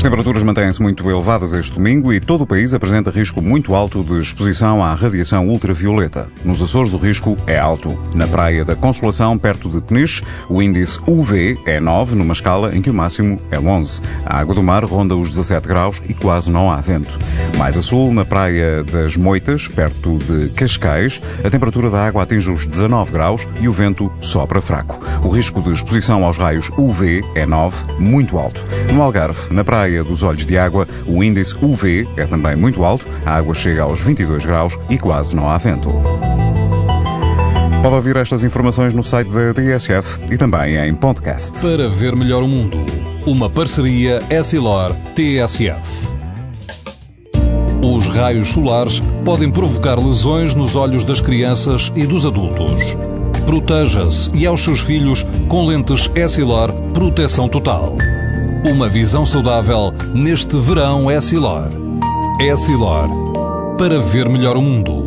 As temperaturas mantêm-se muito elevadas este domingo e todo o país apresenta risco muito alto de exposição à radiação ultravioleta. Nos Açores, o risco é alto. Na Praia da Consolação, perto de Peniche, o índice UV é 9, numa escala em que o máximo é 11. A água do mar ronda os 17 graus e quase não há vento. Mais a sul, na Praia das Moitas, perto de Cascais, a temperatura da água atinge os 19 graus e o vento sopra fraco. O risco de exposição aos raios UV é 9, muito alto. No Algarve, na Praia dos Olhos de Água, o índice UV é também muito alto, a água chega aos 22 graus e quase não há vento. Pode ouvir estas informações no site da DSF e também em podcast. Para ver melhor o mundo, uma parceria Essilor-TSF. Os raios solares podem provocar lesões nos olhos das crianças e dos adultos. Proteja-se e aos seus filhos com lentes Essilor Proteção Total. Uma visão saudável neste verão é Silor. É Silor. Para ver melhor o mundo.